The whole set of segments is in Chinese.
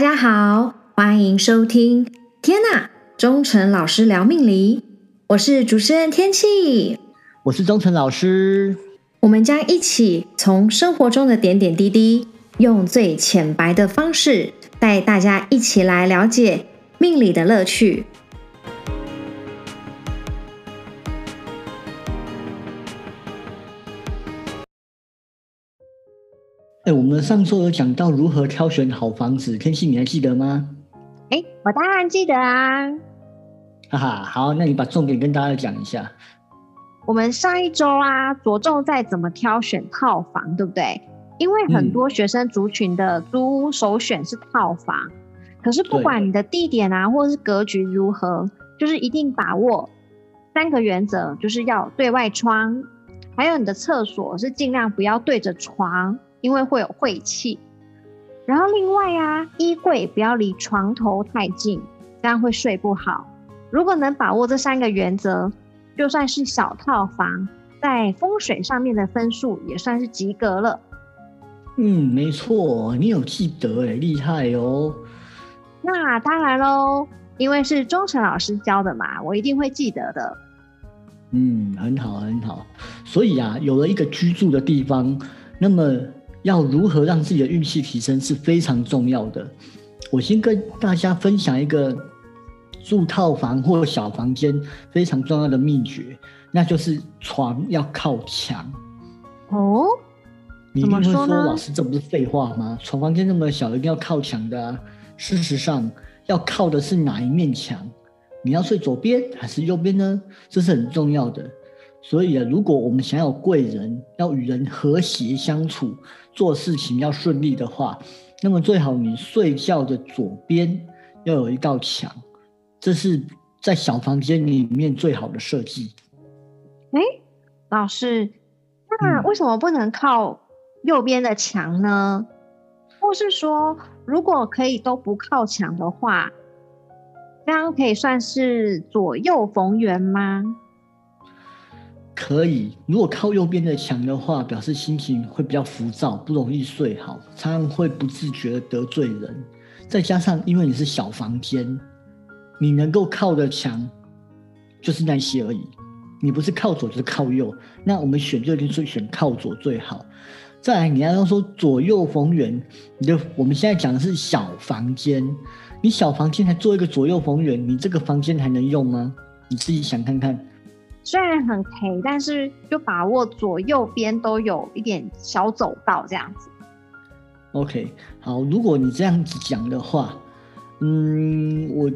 家好，欢迎收听。天呐，忠诚老师聊命理，我是主持人天气，我是忠诚老师。我们将一起从生活中的点点滴滴，用最浅白的方式，带大家一起来了解命理的乐趣。哎，我们上周有讲到如何挑选好房子，天气你还记得吗？哎，我当然记得啊！哈哈，好，那你把重点跟大家讲一下。我们上一周啊，着重在怎么挑选套房，对不对？因为很多学生族群的租屋首选是套房，可是不管你的地点啊，或者是格局如何，就是一定把握三个原则，就是要对外窗，还有你的厕所是尽量不要对着床。因为会有晦气，然后另外啊，衣柜不要离床头太近，这样会睡不好。如果能把握这三个原则，就算是小套房，在风水上面的分数也算是及格了。嗯，没错，你有记得哎，厉害哦。那当然喽，因为是忠诚老师教的嘛，我一定会记得的。嗯，很好很好。所以啊，有了一个居住的地方，那么。要如何让自己的运气提升是非常重要的。我先跟大家分享一个住套房或小房间非常重要的秘诀，那就是床要靠墙。哦，你一定会说，老师这不是废话吗？床房间那么小，一定要靠墙的啊。事实上，要靠的是哪一面墙？你要睡左边还是右边呢？这是很重要的。所以啊，如果我们想要贵人，要与人和谐相处，做事情要顺利的话，那么最好你睡觉的左边要有一道墙，这是在小房间里面最好的设计。哎，老师，那为什么不能靠右边的墙呢？或是说，如果可以都不靠墙的话，这样可以算是左右逢源吗？可以，如果靠右边的墙的话，表示心情会比较浮躁，不容易睡好，常常会不自觉的得罪人。再加上，因为你是小房间，你能够靠的墙就是那些而已。你不是靠左就是靠右，那我们选就一定是选靠左最好。再来，你要说左右逢源，你的我们现在讲的是小房间，你小房间还做一个左右逢源，你这个房间还能用吗？你自己想看看。虽然很黑，但是就把握左右边都有一点小走道这样子。OK，好，如果你这样子讲的话，嗯，我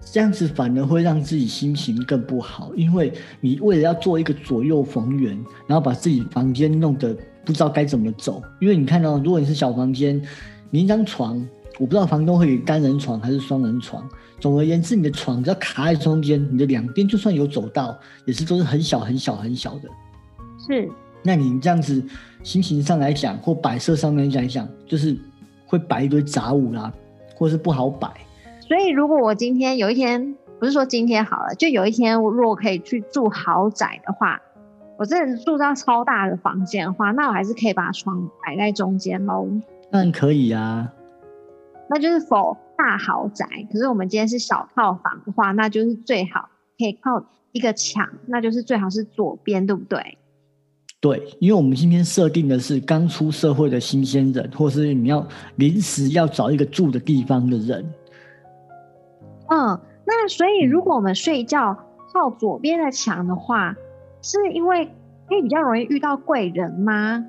这样子反而会让自己心情更不好，因为你为了要做一个左右逢源，然后把自己房间弄得不知道该怎么走。因为你看到，如果你是小房间，你一张床。我不知道房东会给单人床还是双人床。总而言之，你的床只要卡在中间，你的两边就算有走道，也是都是很小很小很小的。是。那你这样子心情上来讲，或摆设上面讲一讲，就是会摆一堆杂物啦，或是不好摆。所以，如果我今天有一天，不是说今天好了，就有一天，我如果可以去住豪宅的话，我真的住到超大的房间的话，那我还是可以把床摆在中间喽。当然可以啊。那就是否大豪宅，可是我们今天是小套房的话，那就是最好可以靠一个墙，那就是最好是左边，对不对？对，因为我们今天设定的是刚出社会的新鲜人，或是你要临时要找一个住的地方的人。嗯，那所以如果我们睡觉靠左边的墙的话，是因为可以比较容易遇到贵人吗？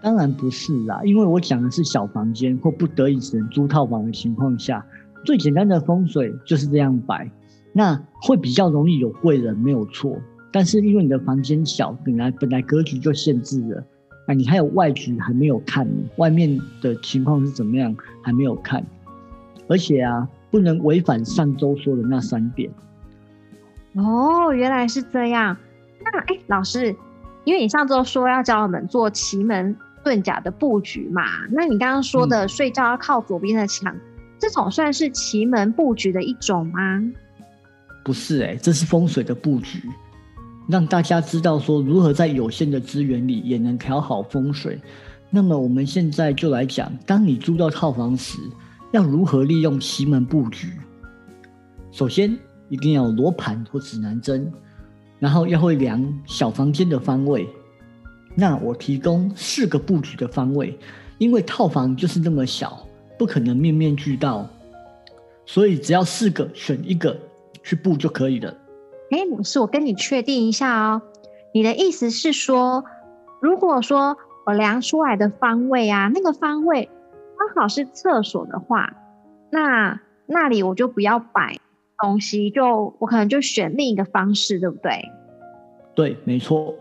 当然不是啦，因为我讲的是小房间或不得已只能租套房的情况下，最简单的风水就是这样摆，那会比较容易有贵人，没有错。但是因为你的房间小，本来本来格局就限制了，啊，你还有外局还没有看呢，外面的情况是怎么样还没有看，而且啊，不能违反上周说的那三点。哦，原来是这样。那哎，老师，因为你上周说要教我们做奇门。遁甲的布局嘛，那你刚刚说的睡觉要靠左边的墙，这种算是奇门布局的一种吗？不是哎，这是风水的布局，让大家知道说如何在有限的资源里也能调好风水。那么我们现在就来讲，当你租到套房时，要如何利用奇门布局。首先，一定要罗盘或指南针，然后要会量小房间的方位。那我提供四个布局的方位，因为套房就是那么小，不可能面面俱到，所以只要四个选一个去布就可以了。哎，老师，我跟你确定一下哦，你的意思是说，如果说我量出来的方位啊，那个方位刚好是厕所的话，那那里我就不要摆东西，就我可能就选另一个方式，对不对？对，没错。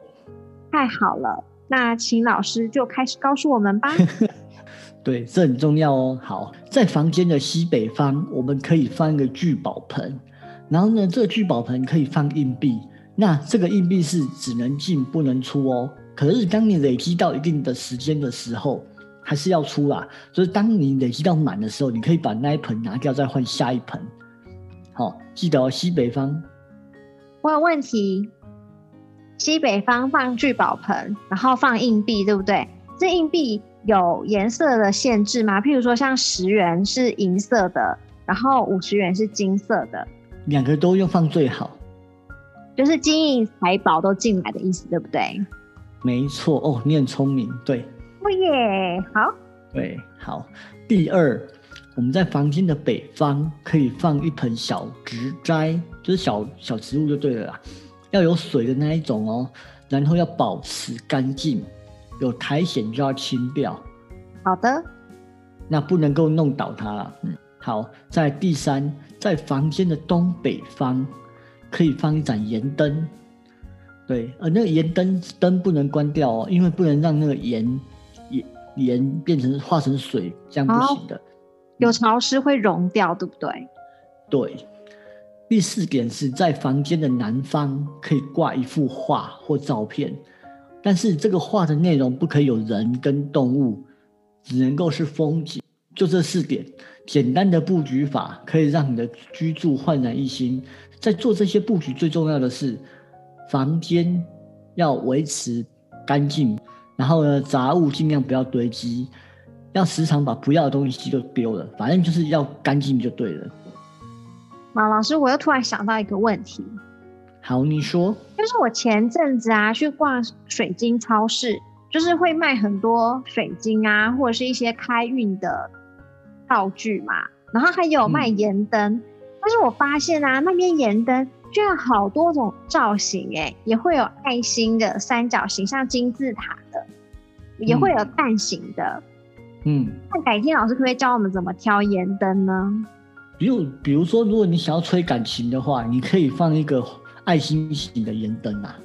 太好了，那请老师就开始告诉我们吧。对，这很重要哦。好，在房间的西北方，我们可以放一个聚宝盆，然后呢，这个聚宝盆可以放硬币。那这个硬币是只能进不能出哦。可是当你累积到一定的时间的时候，还是要出啦。就是当你累积到满的时候，你可以把那一盆拿掉，再换下一盆。好，记得哦，西北方。我有问题。西北方放聚宝盆，然后放硬币，对不对？这硬币有颜色的限制吗？譬如说，像十元是银色的，然后五十元是金色的，两个都用放最好，就是金银财宝都进来的意思，对不对？没错哦，你很聪明，对。哦耶，好。对，好。第二，我们在房间的北方可以放一盆小植栽，就是小小植物就对了啦。要有水的那一种哦，然后要保持干净，有苔藓就要清掉。好的，那不能够弄倒它了。嗯，好，在第三，在房间的东北方可以放一盏盐灯。对，而那个盐灯灯不能关掉哦，因为不能让那个盐盐盐变成化成水，这样不行的。有潮湿会溶掉，对不对？对。第四点是在房间的南方可以挂一幅画或照片，但是这个画的内容不可以有人跟动物，只能够是风景。就这四点简单的布局法，可以让你的居住焕然一新。在做这些布局，最重要的是房间要维持干净，然后呢，杂物尽量不要堆积，要时常把不要的东西就丢了，反正就是要干净就对了。马老师，我又突然想到一个问题。好，你说。就是我前阵子啊，去逛水晶超市，就是会卖很多水晶啊，或者是一些开运的道具嘛。然后还有卖盐灯，但是我发现啊，那边盐灯居然好多种造型，哎，也会有爱心的、三角形，像金字塔的，也会有蛋形的。嗯。那改天老师可不可以教我们怎么挑盐灯呢？比如，比如说，如果你想要吹感情的话，你可以放一个爱心型的盐灯啊。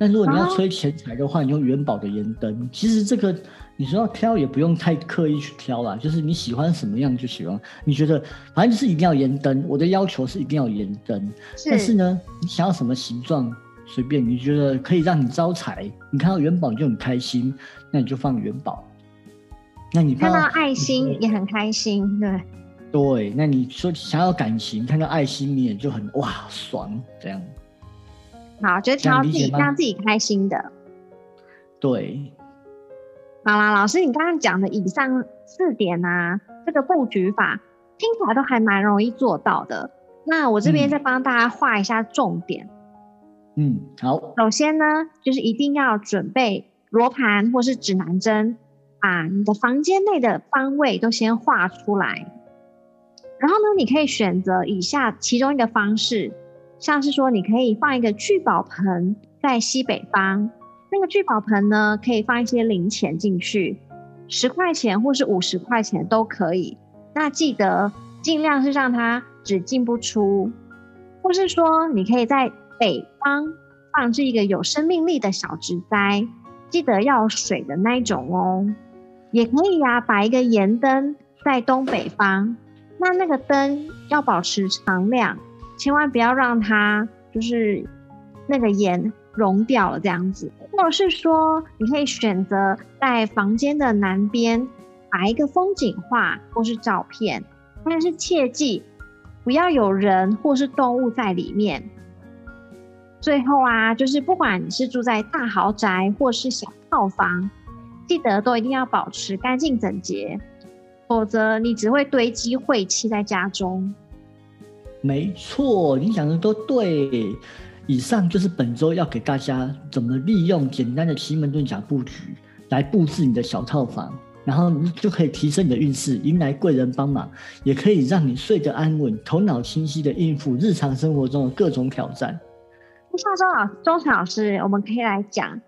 但如果你要吹钱财的话，你用元宝的盐灯。其实这个你说要挑，也不用太刻意去挑啦，就是你喜欢什么样就喜欢。你觉得反正就是一定要盐灯，我的要求是一定要盐灯。但是呢，你想要什么形状随便，你觉得可以让你招财，你看到元宝就很开心，那你就放元宝。那你看到爱心也很开心，对。对，那你说想要感情，看到爱心你也就很哇爽这样。好，就挑自己让自己开心的。对。好啦，老师，你刚刚讲的以上四点啊，这个布局法听起来都还蛮容易做到的。那我这边再帮大家画一下重点。嗯，好。首先呢，就是一定要准备罗盘或是指南针，把你的房间内的方位都先画出来。然后呢，你可以选择以下其中一个方式，像是说，你可以放一个聚宝盆在西北方，那个聚宝盆呢，可以放一些零钱进去，十块钱或是五十块钱都可以。那记得尽量是让它只进不出，或是说，你可以在北方放置一个有生命力的小植栽，记得要水的那一种哦。也可以呀，摆一个盐灯在东北方。那那个灯要保持常亮，千万不要让它就是那个盐融掉了这样子。或者是说，你可以选择在房间的南边摆一个风景画或是照片，但是切记不要有人或是动物在里面。最后啊，就是不管你是住在大豪宅或是小套房，记得都一定要保持干净整洁，否则你只会堆积晦气在家中。没错，你讲的都对。以上就是本周要给大家怎么利用简单的奇门遁甲布局来布置你的小套房，然后你就可以提升你的运势，迎来贵人帮忙，也可以让你睡得安稳，头脑清晰的应付日常生活中的各种挑战。下周老周晨老师，我们可以来讲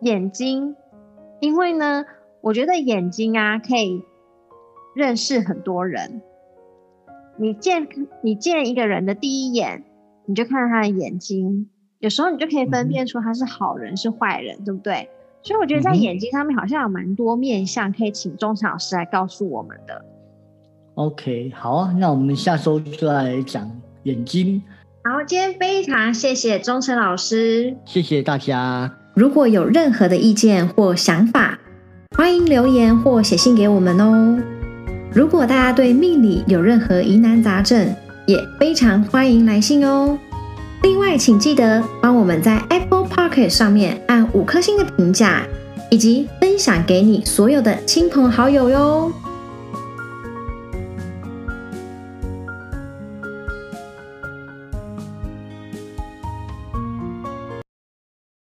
眼睛，因为呢，我觉得眼睛啊可以认识很多人。你见你见一个人的第一眼。你就看他的眼睛，有时候你就可以分辨出他是好人是坏人，对不对？所以我觉得在眼睛上面好像有蛮多面相，可以请钟诚老师来告诉我们的。OK，好啊，那我们下周就来讲眼睛。好，今天非常谢谢钟诚老师，谢谢大家。如果有任何的意见或想法，欢迎留言或写信给我们哦。如果大家对命理有任何疑难杂症，也非常欢迎来信哦。另外，请记得帮我们在 Apple p o c k e t 上面按五颗星的评价，以及分享给你所有的亲朋好友哟。